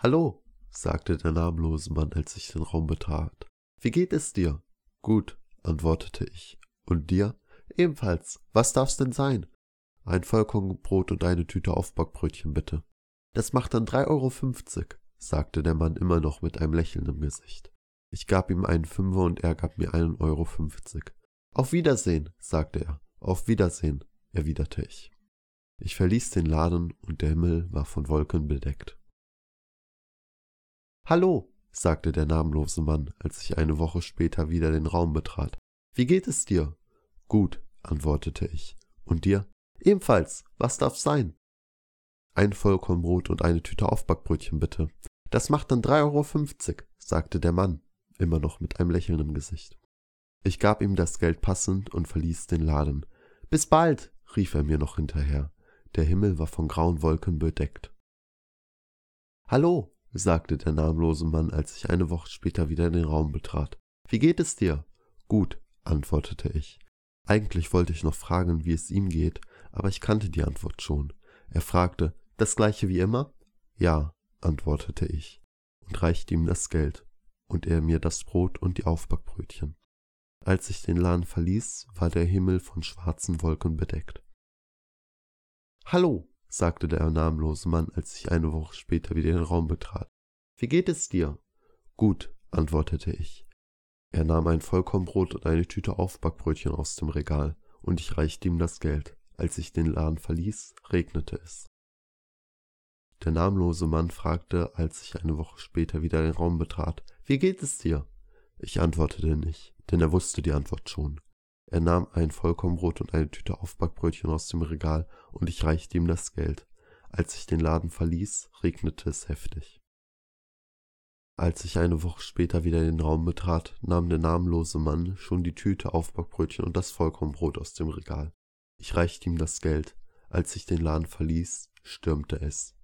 Hallo, sagte der namenlose Mann, als ich den Raum betrat. Wie geht es dir? Gut, antwortete ich. Und dir? Ebenfalls. Was darf's denn sein? Ein Vollkornbrot und eine Tüte Aufbackbrötchen bitte. Das macht dann drei Euro, fünfzig, sagte der Mann immer noch mit einem Lächeln im Gesicht. Ich gab ihm einen Fünfer und er gab mir einen Euro fünfzig. Auf Wiedersehen, sagte er. Auf Wiedersehen, erwiderte ich. Ich verließ den Laden und der Himmel war von Wolken bedeckt. Hallo, sagte der namenlose Mann, als ich eine Woche später wieder den Raum betrat. Wie geht es dir? Gut, antwortete ich. Und dir? Ebenfalls. Was darf's sein? Ein Vollkornbrot und eine Tüte Aufbackbrötchen bitte. Das macht dann drei Euro, fünfzig, sagte der Mann, immer noch mit einem Lächeln im Gesicht. Ich gab ihm das Geld passend und verließ den Laden. Bis bald, rief er mir noch hinterher. Der Himmel war von grauen Wolken bedeckt. Hallo, sagte der namenlose Mann, als ich eine Woche später wieder den Raum betrat. Wie geht es dir? Gut, antwortete ich. Eigentlich wollte ich noch fragen, wie es ihm geht, aber ich kannte die Antwort schon. Er fragte, das gleiche wie immer? Ja, antwortete ich und reichte ihm das Geld und er mir das Brot und die Aufbackbrötchen. Als ich den Laden verließ, war der Himmel von schwarzen Wolken bedeckt. Hallo, sagte der namenlose Mann, als ich eine Woche später wieder den Raum betrat. Wie geht es dir? Gut, antwortete ich. Er nahm ein Vollkornbrot und eine Tüte Aufbackbrötchen aus dem Regal, und ich reichte ihm das Geld. Als ich den Laden verließ, regnete es. Der namenlose Mann fragte, als ich eine Woche später wieder den Raum betrat, wie geht es dir? Ich antwortete nicht, denn er wusste die Antwort schon. Er nahm ein Vollkornbrot und eine Tüte Aufbackbrötchen aus dem Regal, und ich reichte ihm das Geld. Als ich den Laden verließ, regnete es heftig. Als ich eine Woche später wieder den Raum betrat, nahm der namenlose Mann schon die Tüte Aufbackbrötchen und das Vollkornbrot aus dem Regal. Ich reichte ihm das Geld. Als ich den Laden verließ, stürmte es.